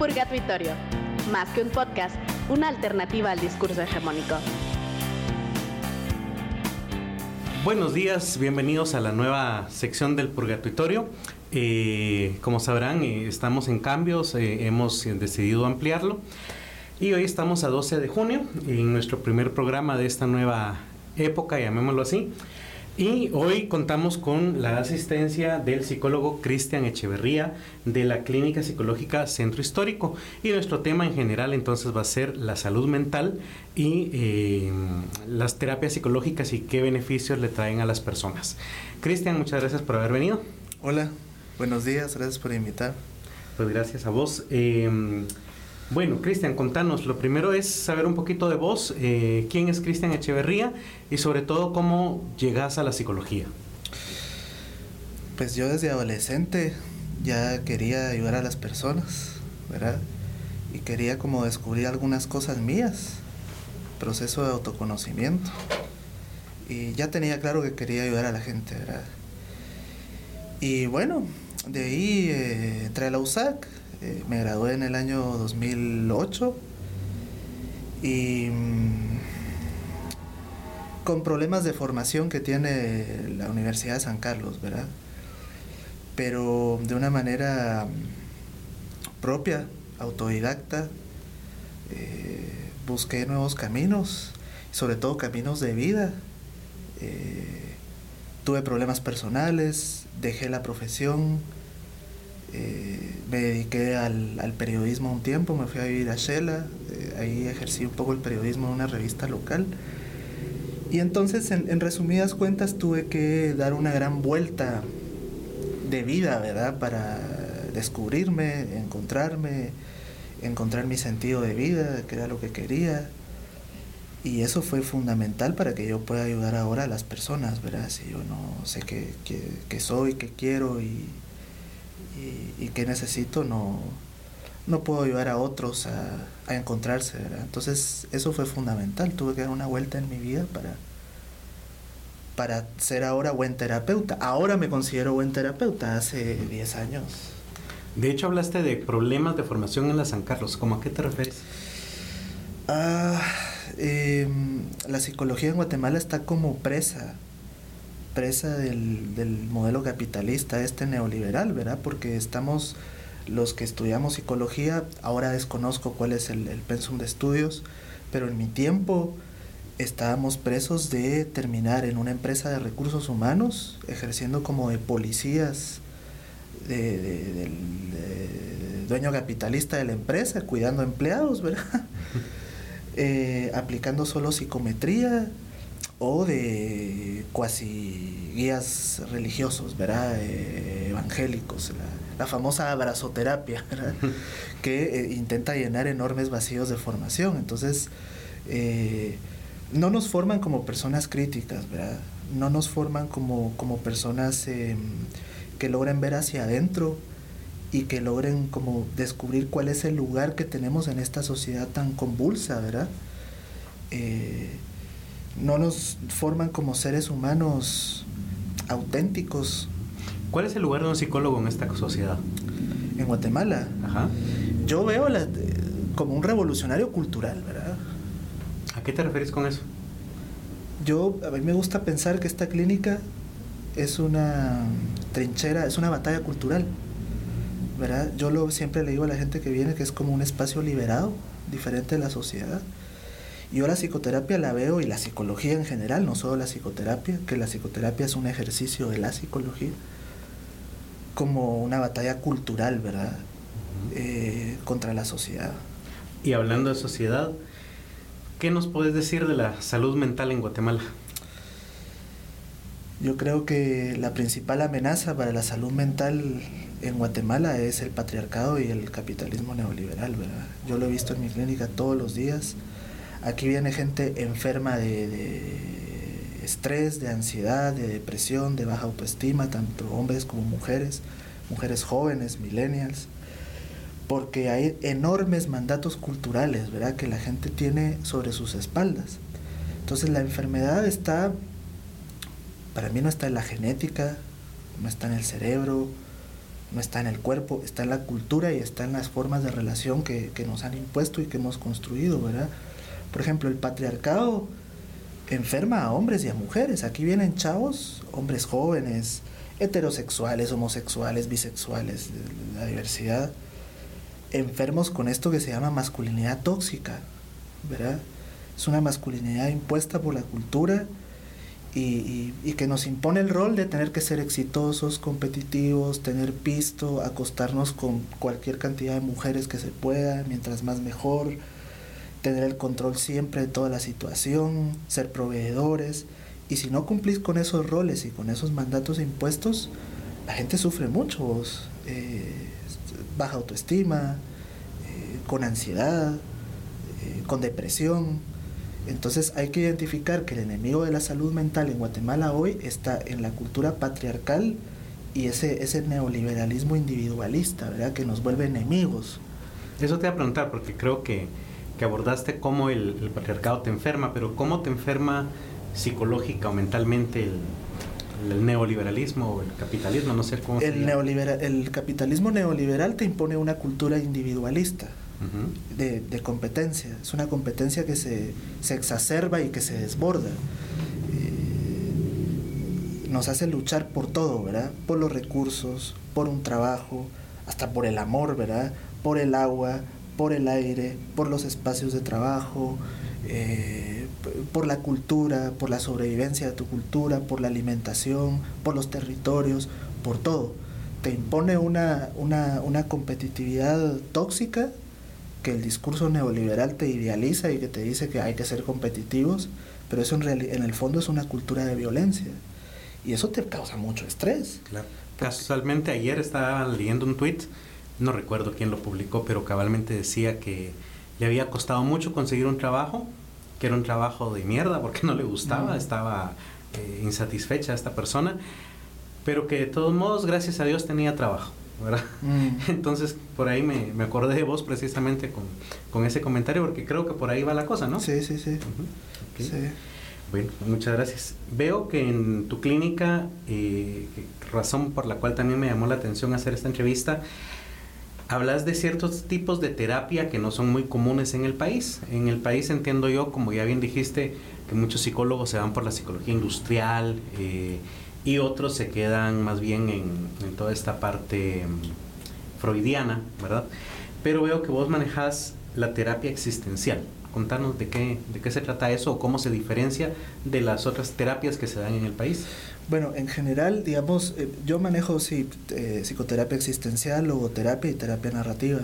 Purgatorio, más que un podcast, una alternativa al discurso hegemónico. Buenos días, bienvenidos a la nueva sección del Purgatorio. Eh, como sabrán, eh, estamos en cambios, eh, hemos decidido ampliarlo y hoy estamos a 12 de junio en nuestro primer programa de esta nueva época, llamémoslo así. Y hoy contamos con la asistencia del psicólogo Cristian Echeverría de la Clínica Psicológica Centro Histórico. Y nuestro tema en general entonces va a ser la salud mental y eh, las terapias psicológicas y qué beneficios le traen a las personas. Cristian, muchas gracias por haber venido. Hola, buenos días, gracias por invitar. Pues gracias a vos. Eh, bueno, Cristian, contanos. Lo primero es saber un poquito de vos. Eh, ¿Quién es Cristian Echeverría? Y sobre todo, ¿cómo llegas a la psicología? Pues yo desde adolescente ya quería ayudar a las personas, ¿verdad? Y quería como descubrir algunas cosas mías, proceso de autoconocimiento. Y ya tenía claro que quería ayudar a la gente, ¿verdad? Y bueno, de ahí eh, entré a la USAC, eh, me gradué en el año 2008 y mm, con problemas de formación que tiene la Universidad de San Carlos, ¿verdad? Pero de una manera mm, propia, autodidacta, eh, busqué nuevos caminos, sobre todo caminos de vida. Eh, tuve problemas personales, dejé la profesión, me dediqué al, periodismo un tiempo, me fui a vivir a Shela, eh, ahí ejercí un poco el periodismo en una revista local. Y entonces, en, resumidas cuentas, tuve que dar una gran vuelta de vida, ¿verdad? Para descubrirme, encontrarme, encontrar mi sentido de vida, que era lo que quería. Y eso fue fundamental para que yo pueda ayudar ahora a las personas, ¿verdad? Si yo no sé qué, qué soy, qué quiero y, y, que necesito, no, no puedo ayudar a otros a, encontrarse. Entonces eso fue fundamental. Tuve que dar una vuelta en mi vida para, para ser ahora buen terapeuta. Ahora me considero buen terapeuta, hace 10 años. De hecho, hablaste de problemas de formación en la San Carlos. ¿Cómo a qué te refieres? Ah, em, la psicología en Guatemala está como presa presa del, del, modelo capitalista, este neoliberal, ¿verdad? Porque estamos, los que estudiamos psicología, ahora desconozco cuál es el, el pensum de estudios, pero en mi tiempo estábamos presos de terminar en una empresa de recursos humanos, ejerciendo como de policías del dueño capitalista de la empresa, cuidando empleados, ¿verdad? Eh, aplicando solo psicometría, o de cuasi guías religiosos, ¿verdad? Eh, evangélicos, la, famosa abrazoterapia, ¿verdad? que eh, intenta llenar enormes vacíos de formación. Entonces, eh, no nos forman como personas críticas, ¿verdad? No nos forman como, como personas em, que logren ver hacia adentro y que logren como descubrir cuál es el lugar que tenemos en esta sociedad tan convulsa, ¿verdad? No nos forman como seres humanos auténticos. ¿Cuál es el lugar de un psicólogo en esta sociedad? En Guatemala. Ajá. Yo veo la, como un revolucionario cultural, ¿verdad? ¿A qué te refieres con eso? Yo, a mí me gusta pensar que esta clínica es una trinchera, es una batalla cultural, ¿verdad? Yo lo, siempre le digo a la gente que viene que es como un espacio liberado, diferente de la sociedad yo la psicoterapia la veo y la psicología en general, no solo la psicoterapia, que la psicoterapia es un ejercicio de la psicología, como una batalla cultural, ¿verdad? Eh, contra la sociedad. Y hablando de sociedad, ¿qué nos puedes decir de la salud mental en Guatemala? Yo creo que la principal amenaza para la salud mental en Guatemala es el patriarcado y el capitalismo neoliberal, ¿verdad? Yo lo he visto en mi clínica todos los días Aquí viene gente enferma de, estrés, de ansiedad, de depresión, de baja autoestima, tanto hombres como mujeres, mujeres jóvenes, millennials, porque hay enormes mandatos culturales, ¿verdad?, que la gente tiene sobre sus espaldas. Entonces la enfermedad está, para mí no está en la genética, no está en el cerebro, no está en el cuerpo, está en la cultura y está en las formas de relación que, que nos han impuesto y que hemos construido, ¿verdad? Por ejemplo, el patriarcado enferma a hombres y a mujeres. Aquí vienen chavos, hombres jóvenes, heterosexuales, homosexuales, bisexuales, la diversidad, enfermos con esto que se llama masculinidad tóxica, ¿verdad? Es una masculinidad impuesta por la cultura y, que nos impone el rol de tener que ser exitosos, competitivos, tener pisto, acostarnos con cualquier cantidad de mujeres que se pueda, mientras más mejor, tener el control siempre de toda la situación, ser proveedores. Y si no cumplís con esos roles y con esos mandatos impuestos, la gente sufre mucho, eh, baja autoestima, eh, con ansiedad, eh, con depresión. Entonces hay que identificar que el enemigo de la salud mental en Guatemala hoy está en la cultura patriarcal y ese, ese neoliberalismo individualista, ¿verdad? Que nos vuelve enemigos. Eso te voy a preguntar porque creo que, que abordaste cómo el, patriarcado te enferma, pero cómo te enferma psicológica o mentalmente el, neoliberalismo o el capitalismo, no sé cómo el se El capitalismo neoliberal te impone una cultura individualista de, competencia. Es una competencia que se, exacerba y que se desborda. Eh, nos hace luchar por todo, ¿verdad? Por los recursos, por un trabajo, hasta por el amor, ¿verdad? Por el agua, por el aire, por los espacios de trabajo, eh, por la cultura, por la sobrevivencia de tu cultura, por la alimentación, por los territorios, por todo. Te impone una, una, una competitividad tóxica que el discurso neoliberal te idealiza y que te dice que hay que ser competitivos, pero eso en, en el fondo es una cultura de violencia. Y eso te causa mucho estrés. Claro. Casualmente ayer estaba leyendo un tweet, no recuerdo quién lo publicó, pero cabalmente decía que le había costado mucho conseguir un trabajo, que era un trabajo de mierda porque no le gustaba, estaba eh, insatisfecha esta persona, pero que de todos modos, gracias a Dios, tenía trabajo. Mm. Entonces, por ahí me, me, acordé de vos precisamente con, con, ese comentario, porque creo que por ahí va la cosa, ¿no? Sí, sí, sí. sí. Bueno, muchas gracias. Veo que en tu clínica, eh, razón por la cual también me llamó la atención hacer esta entrevista, hablas de ciertos tipos de terapia que no son muy comunes en el país. En el país entiendo yo, como ya bien dijiste, que muchos psicólogos se van por la psicología industrial, eh, y otros se quedan más bien en, toda esta parte mm, freudiana, ¿verdad? Pero veo que vos manejas la terapia existencial. Contanos de qué, de qué se trata eso o cómo se diferencia de las otras terapias que se dan en el país. Bueno, en general, digamos, eh, yo manejo sí, eh, psicoterapia existencial, logoterapia y terapia narrativa.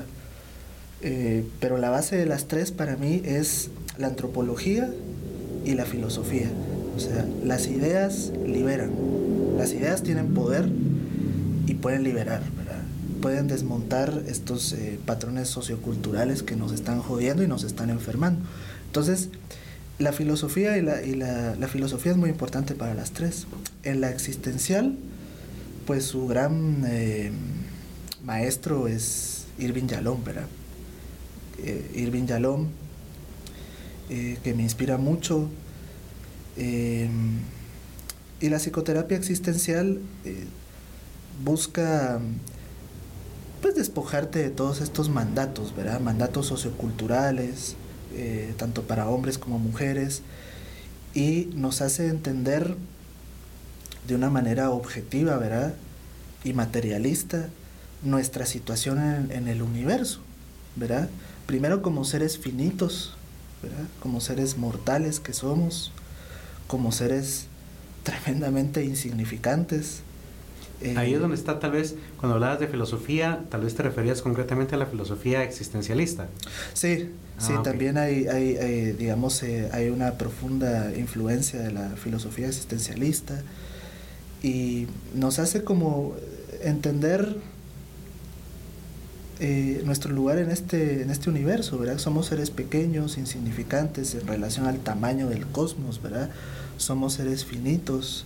Eh, pero la base de las tres para mí es la antropología y la filosofía. O sea, las ideas liberan. Las ideas tienen poder y pueden liberar. Pueden desmontar estos eh, patrones socioculturales que nos están jodiendo y nos están enfermando. Entonces, la filosofía y la, y la, la filosofía es muy importante para las tres. En la existencial, pues su gran eh, maestro es Irving Yalom, ¿verdad? Eh, Irving Yalom, que me inspira mucho, y la psicoterapia existencial eh, busca pues despojarte de todos estos mandatos, ¿verdad? Mandatos socioculturales, eh, tanto para hombres como mujeres, y nos hace entender de una manera objetiva, ¿verdad? Y materialista nuestra situación en, en el universo, ¿verdad? Primero como seres finitos, ¿verdad? Como seres mortales que somos, como seres tremendamente insignificantes. Ahí es donde está tal vez, cuando hablabas de filosofía, tal vez te referías concretamente a la filosofía existencialista. Sí, sí, ah, también hay, hay, digamos, eh, hay una profunda influencia de la filosofía existencialista y nos hace como entender eh, nuestro lugar en este, en este universo, ¿verdad? Somos seres pequeños, insignificantes en relación al tamaño del cosmos, ¿verdad? Somos seres finitos,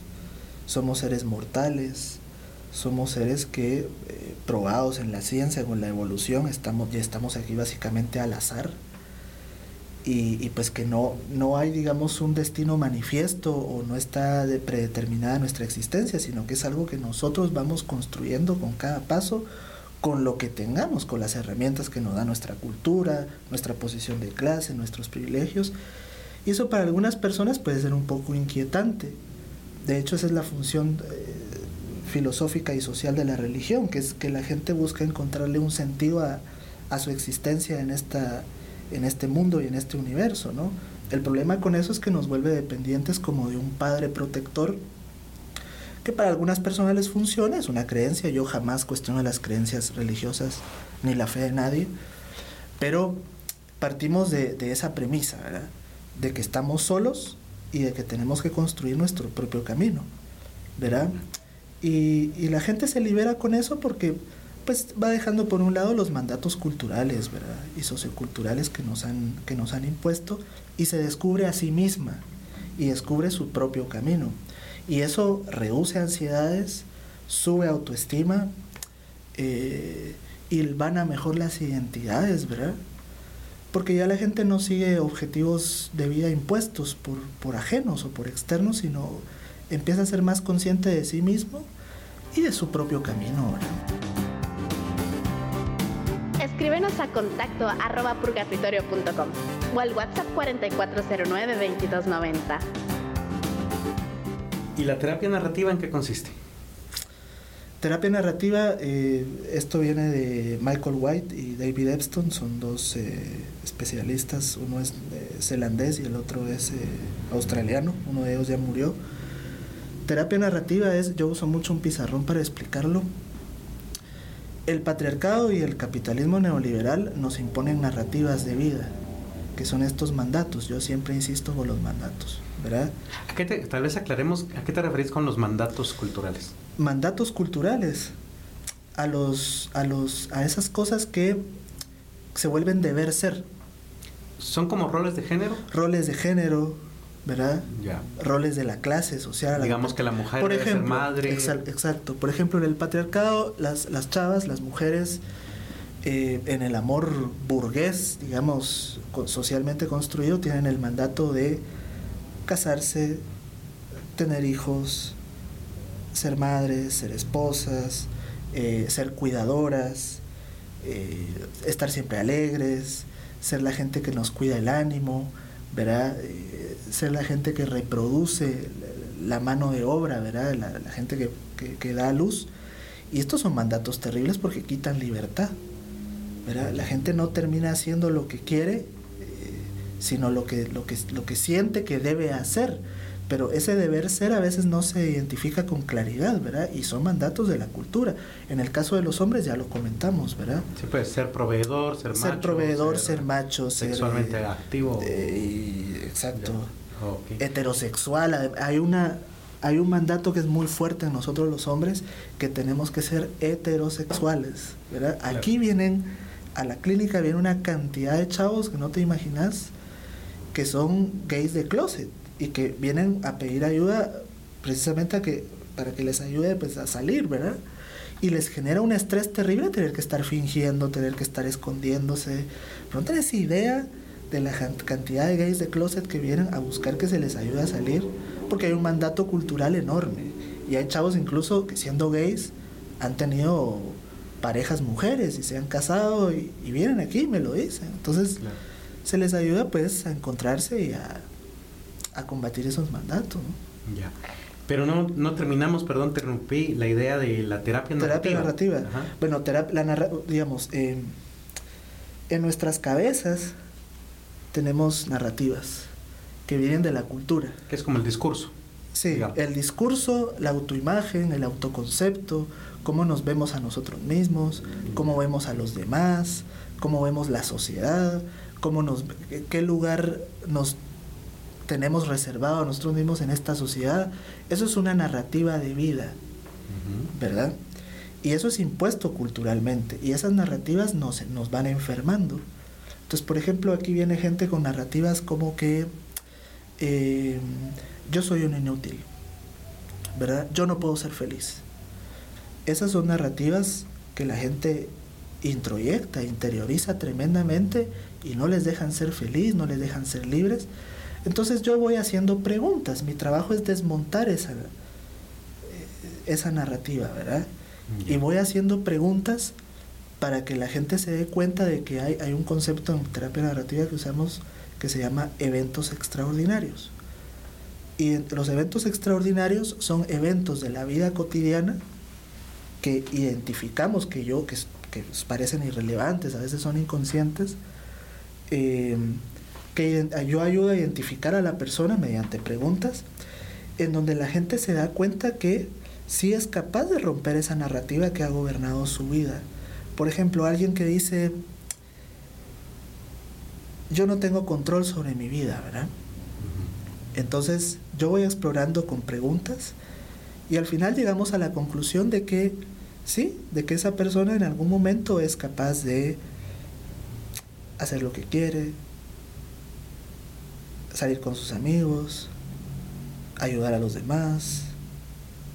somos seres mortales, somos seres que, eh, probados en la ciencia, con la evolución, estamos, ya estamos aquí básicamente al azar. y, pues que no, no hay, digamos, un destino manifiesto o no está de predeterminada nuestra existencia, sino que es algo que nosotros vamos construyendo con cada paso, con lo que tengamos, con las herramientas que nos da nuestra cultura, nuestra posición de clase, nuestros privilegios. Y eso para algunas personas puede ser un poco inquietante. De hecho, esa es la función eh, filosófica y social de la religión, que es que la gente busca encontrarle un sentido a, a su existencia en esta en este mundo y en este universo, ¿no? El problema con eso es que nos vuelve dependientes como de un padre protector que para algunas personas les funciona, es una creencia, yo jamás cuestiono las creencias religiosas ni la fe de nadie, pero partimos de, esa premisa, ¿verdad? De que estamos solos y de que tenemos que construir nuestro propio camino, ¿verdad? Y, la gente se libera con eso porque pues va dejando por un lado los mandatos culturales y socioculturales que nos, han, que nos han impuesto y se descubre a sí misma y descubre su propio camino. Y eso reduce ansiedades, sube autoestima eh, y van a mejor las identidades, ¿verdad? Porque ya la gente no sigue objetivos de vida impuestos por, por ajenos o por externos, sino empieza a ser más consciente de sí mismo y de su propio camino, ¿verdad? Escríbenos a contacto arroba purgatorio.com o al WhatsApp 4409-2290. ¿Y la terapia narrativa en qué consiste? Terapia narrativa, eh, esto viene de Michael White y David Epstein, son dos eh, especialistas, uno es eh, zelandés y el otro es australiano, uno de ellos ya murió. Terapia narrativa es, yo uso mucho un pizarrón para explicarlo, el patriarcado y el capitalismo neoliberal nos imponen narrativas de vida, que son estos mandatos. Yo siempre insisto con los mandatos, ¿verdad? tal vez aclaremos, ¿a qué te referís con los mandatos culturales? Mandatos culturales, a, los, a, los, a esas cosas que se vuelven deber ser. ¿Son como roles de género? Roles de género, ¿verdad? Roles de la clase social. Digamos que la mujer por ejemplo, ser madre. exacto. Por ejemplo, en el patriarcado, las, las chavas, las mujeres, eh, en el amor burgués, digamos, socialmente construido, tienen el mandato de casarse, tener hijos, ser madres, ser esposas, eh, ser cuidadoras, eh, estar siempre alegres, ser la gente que nos cuida el ánimo, ¿verdad? ser la gente que reproduce la mano de obra, ¿verdad? La, gente que, que, da luz. Y estos son mandatos terribles porque quitan libertad. ¿verdad? La gente no termina haciendo lo que quiere, eh, sino lo que, lo, que, lo que siente que debe hacer. Pero ese deber ser a veces no se identifica con claridad, ¿verdad? Y son mandatos de la cultura. En el caso de los hombres ya lo comentamos, ¿verdad? Sí, puede ser proveedor, ser, macho. Ser proveedor, ser, macho, sexualmente ser, activo. Eh, exacto heterosexual. Hay, una, hay un mandato que es muy fuerte en nosotros los hombres, que tenemos que ser heterosexuales. ¿verdad? Aquí vienen, a la clínica viene una cantidad de chavos que no te imaginas, que son gays de closet y que vienen a pedir ayuda precisamente a que, para que les ayude pues, a salir, ¿verdad? y les genera un estrés terrible tener que estar fingiendo, tener que estar escondiéndose. Pero no tenés idea de la cantidad de gays de closet que vienen a buscar que se les ayude a salir, porque hay un mandato cultural enorme. Y hay chavos incluso que siendo gays han tenido parejas mujeres y se han casado y, vienen aquí y me lo dicen. Entonces se les ayuda pues a encontrarse y a, combatir esos mandatos. Ya. Pero no, no terminamos, perdón, interrumpí la idea de la terapia narrativa. Terapia narrativa. Bueno, terapia, la digamos, eh, en nuestras cabezas tenemos narrativas que vienen de la cultura. Que es como el discurso. Sí, el discurso, la autoimagen, el autoconcepto, cómo nos vemos a nosotros mismos, cómo vemos a los demás, cómo vemos la sociedad, cómo nos, qué lugar nos tenemos reservado a nosotros mismos en esta sociedad. Eso es una narrativa de vida, ¿verdad? Y eso es impuesto culturalmente. Y esas narrativas nos, nos van enfermando. Entonces, por ejemplo, aquí viene gente con narrativas como que eh, yo soy un inútil, ¿verdad? Yo no puedo ser feliz. Esas son narrativas que la gente introyecta, interioriza tremendamente y no les dejan ser felices, no les dejan ser libres. Entonces yo voy haciendo preguntas, mi trabajo es desmontar esa, esa narrativa, ¿verdad? Y voy haciendo preguntas para que la gente se dé cuenta de que hay, hay un concepto en terapia narrativa que usamos que se llama eventos extraordinarios. Y los eventos extraordinarios son eventos de la vida cotidiana que identificamos que yo, que, que parecen irrelevantes, a veces son inconscientes, eh, que yo ayudo a identificar a la persona mediante preguntas, en donde la gente se da cuenta que sí es capaz de romper esa narrativa que ha gobernado su vida. Por ejemplo, alguien que dice, yo no tengo control sobre mi vida, ¿verdad? Entonces yo voy explorando con preguntas y al final llegamos a la conclusión de que sí, de que esa persona en algún momento es capaz de hacer lo que quiere, salir con sus amigos, ayudar a los demás,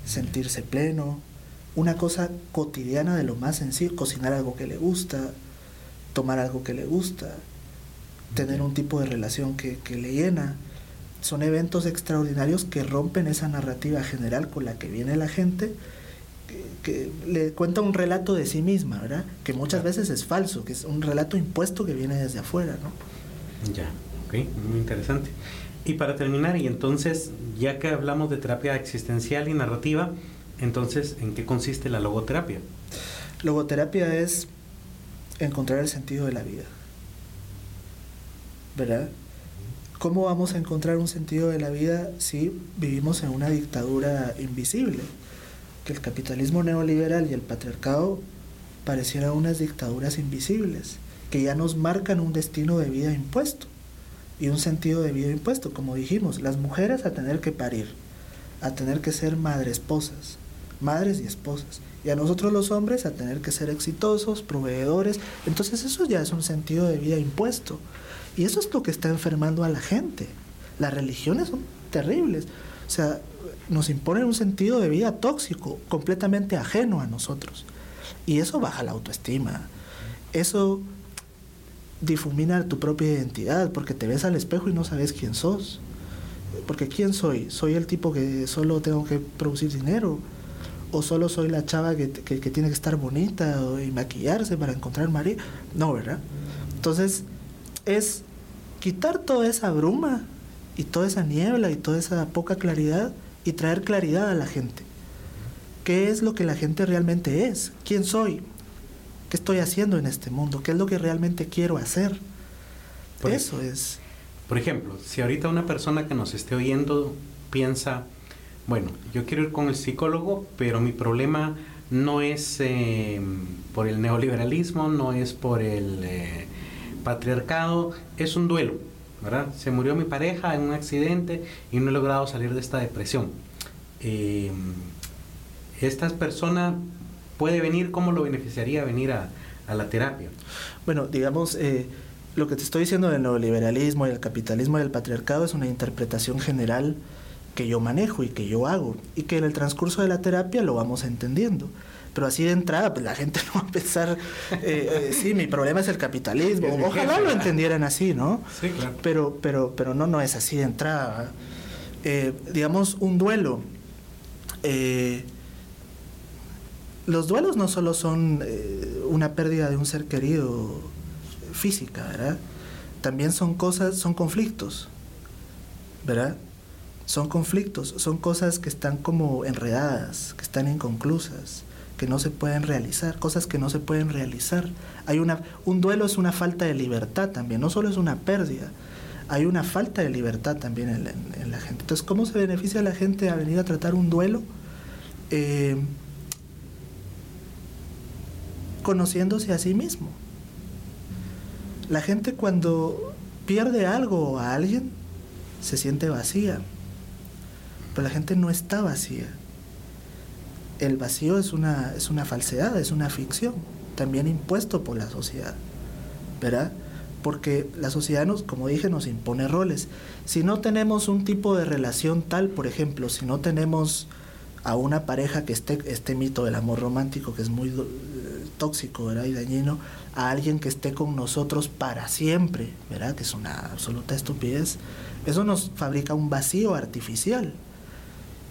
sentirse pleno, una cosa cotidiana de lo más sencillo, cocinar algo que le gusta, tomar algo que le gusta, tener un tipo de relación que, le llena. Son eventos extraordinarios que rompen esa narrativa general con la que viene la gente, que, le cuenta un relato de sí misma, ¿verdad? Que muchas veces es falso, que es un relato impuesto que viene desde afuera, ¿no? Ya, muy interesante. Y para terminar, y entonces, ya que hablamos de terapia existencial y narrativa, entonces, ¿en qué consiste la logoterapia? Logoterapia es encontrar el sentido de la vida. ¿verdad? ¿Cómo vamos a encontrar un sentido de la vida si vivimos en una dictadura invisible? Que el capitalismo neoliberal y el patriarcado parecieran unas dictaduras invisibles, que ya nos marcan un destino de vida impuesto y un sentido de vida impuesto, como dijimos, las mujeres a tener que parir, a tener que ser madres esposas, madres y esposas, y a nosotros los hombres a tener que ser exitosos, proveedores, entonces eso ya es un sentido de vida impuesto. Y eso es lo que está enfermando a la gente. Las religiones son terribles. O sea, nos imponen un sentido de vida tóxico, completamente ajeno a nosotros. Y eso baja la autoestima. Eso difumina tu propia identidad, porque te ves al espejo y no sabes quién sos. Porque ¿quién soy? ¿Soy el tipo que solo tengo que producir dinero? ¿O solo soy la chava que, que, que tiene que estar bonita y maquillarse para encontrar marido? No, ¿verdad? Entonces, es quitar toda esa bruma y toda esa niebla y toda esa poca claridad y traer claridad a la gente. ¿Qué es lo que la gente realmente es? ¿Quién soy? ¿Qué estoy haciendo en este mundo? ¿Qué es lo que realmente quiero hacer? Por Eso es. Por ejemplo, si ahorita una persona que nos esté oyendo piensa, bueno, yo quiero ir con el psicólogo, pero mi problema no es eh, por el neoliberalismo, no es por el... Eh, patriarcado es un duelo, ¿verdad? Se murió mi pareja en un accidente y no he logrado salir de esta depresión. Eh, ¿Esta persona puede venir? ¿Cómo lo beneficiaría venir a, la terapia? Bueno, digamos, eh, lo que te estoy diciendo del neoliberalismo y el capitalismo y el patriarcado es una interpretación general que yo manejo y que yo hago y que en el transcurso de la terapia lo vamos entendiendo. Pero así de entrada, pues la gente no va a pensar, eh, eh, sí, mi problema es el capitalismo. Ojalá lo entendieran así, ¿no? Sí, claro. Pero, pero, pero no, no es así de entrada. Eh, digamos, un duelo. Los duelos no solo son una pérdida de un ser querido física, ¿verdad? También son cosas, son conflictos, ¿verdad? Son conflictos, son cosas que están como enredadas, que están inconclusas que no se pueden realizar, cosas que no se pueden realizar. Hay una, un duelo es una falta de libertad también, no solo es una pérdida, hay una falta de libertad también en la, gente. Entonces, ¿cómo se beneficia a la gente a venir a tratar un duelo? Eh, conociéndose a sí mismo. La gente cuando pierde algo o a alguien se siente vacía, pero la gente no está vacía el vacío es una, es una falsedad, es una ficción, también impuesto por la sociedad, ¿verdad? Porque la sociedad, nos, como dije, nos impone roles. Si no tenemos un tipo de relación tal, por ejemplo, si no tenemos a una pareja que esté este mito del amor romántico que es muy tóxico ¿verdad? y dañino a alguien que esté con nosotros para siempre, ¿verdad? que es una absoluta estupidez, eso nos fabrica un vacío artificial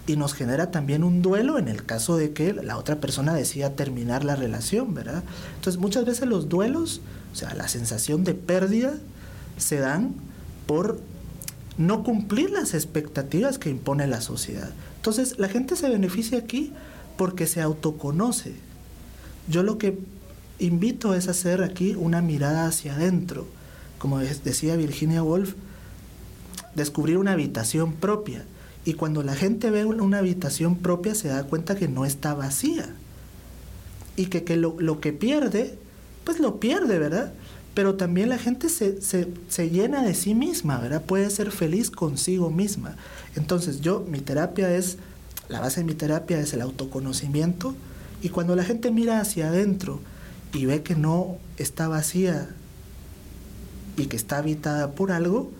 y nos genera también un duelo en el caso de que la otra persona decida terminar la relación, ¿verdad? Entonces muchas veces los duelos, o sea, la sensación de pérdida se dan por no cumplir las expectativas que impone la sociedad. Entonces la gente se beneficia aquí porque se autoconoce. Yo lo que invito es hacer aquí una mirada hacia adentro. Como decía Virginia Woolf, descubrir una habitación propia. Y cuando la gente ve una habitación propia se da cuenta que no está vacía. Y que, que lo, lo, que pierde, pues lo pierde, ¿verdad? Pero también la gente se, se, se, llena de sí misma, ¿verdad? Puede ser feliz consigo misma. Entonces yo, mi terapia es, la base de mi terapia es el autoconocimiento. Y cuando la gente mira hacia adentro y ve que no está vacía y que está habitada por algo,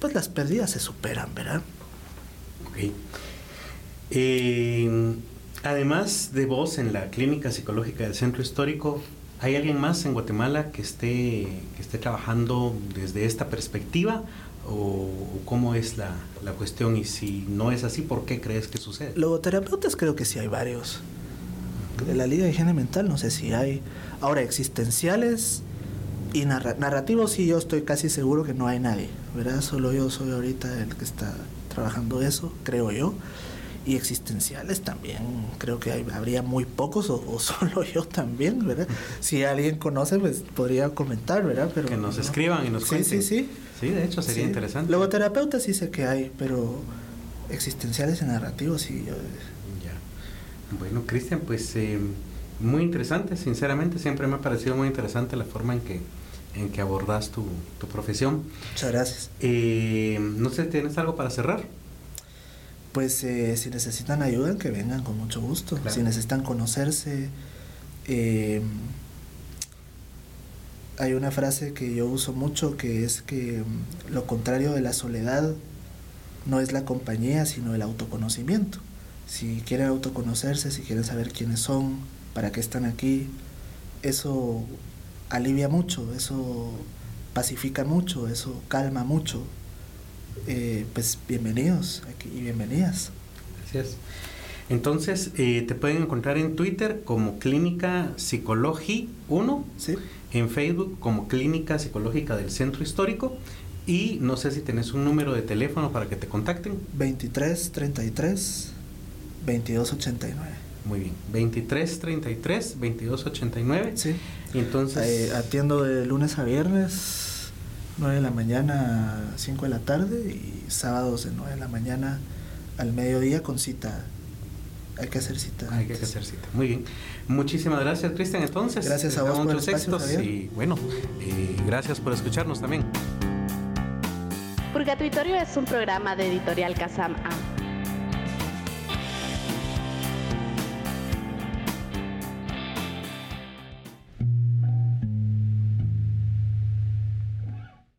pues las pérdidas se superan, ¿verdad? Ok. Eh, además de vos en la clínica psicológica del centro histórico, ¿hay alguien más en Guatemala que esté, que esté trabajando desde esta perspectiva? ¿O cómo es la, la cuestión? Y si no es así, ¿por qué crees que sucede? Logoterapeutas creo que sí hay varios. De la Liga de Higiene Mental no sé si hay. Ahora, existenciales y narrativos sí yo estoy casi seguro que no hay nadie, ¿verdad? Solo yo soy ahorita el que está trabajando eso, creo yo. Y existenciales también, creo que hay, habría muy pocos o, o, solo yo también, ¿verdad? Si alguien conoce, pues podría comentar, ¿verdad? Pero, que nos no. escriban y nos cuenten. Sí, sí, sí. Sí, de hecho sería sí. interesante. Logoterapeutas sí sé que hay, pero existenciales y narrativos sí. Yo... Bueno, Cristian, pues eh, muy interesante, sinceramente, siempre me ha parecido muy interesante la forma en que en que abordas tu, tu profesión. Muchas gracias. Eh, no sé, ¿tienes algo para cerrar? Pues eh, si necesitan ayuda, que vengan con mucho gusto. Claro. Si necesitan conocerse, eh, hay una frase que yo uso mucho que es que lo contrario de la soledad no es la compañía, sino el autoconocimiento. Si quieren autoconocerse, si quieren saber quiénes son, para qué están aquí, eso alivia mucho, eso pacifica mucho, eso calma mucho. Eh, pues bienvenidos aquí y bienvenidas. Gracias. Entonces, eh, te pueden encontrar en Twitter como Clínica Psicología 1, ¿Sí? en Facebook como Clínica Psicológica del Centro Histórico y no sé si tenés un número de teléfono para que te contacten. 23 33 22 89. Muy bien. 23 33 22 89. Sí. Y entonces. Eh, atiendo de lunes a viernes, 9 de la mañana a 5 de la tarde y sábados de 9 de la mañana al mediodía con cita. Hay que hacer cita. Hay que hacer cita. Muy bien. Muchísimas gracias, Cristian. Entonces, gracias a vos por muchos espacio, y bueno, eh, gracias por escucharnos también. Purgatuitorio es un programa de Editorial Kazam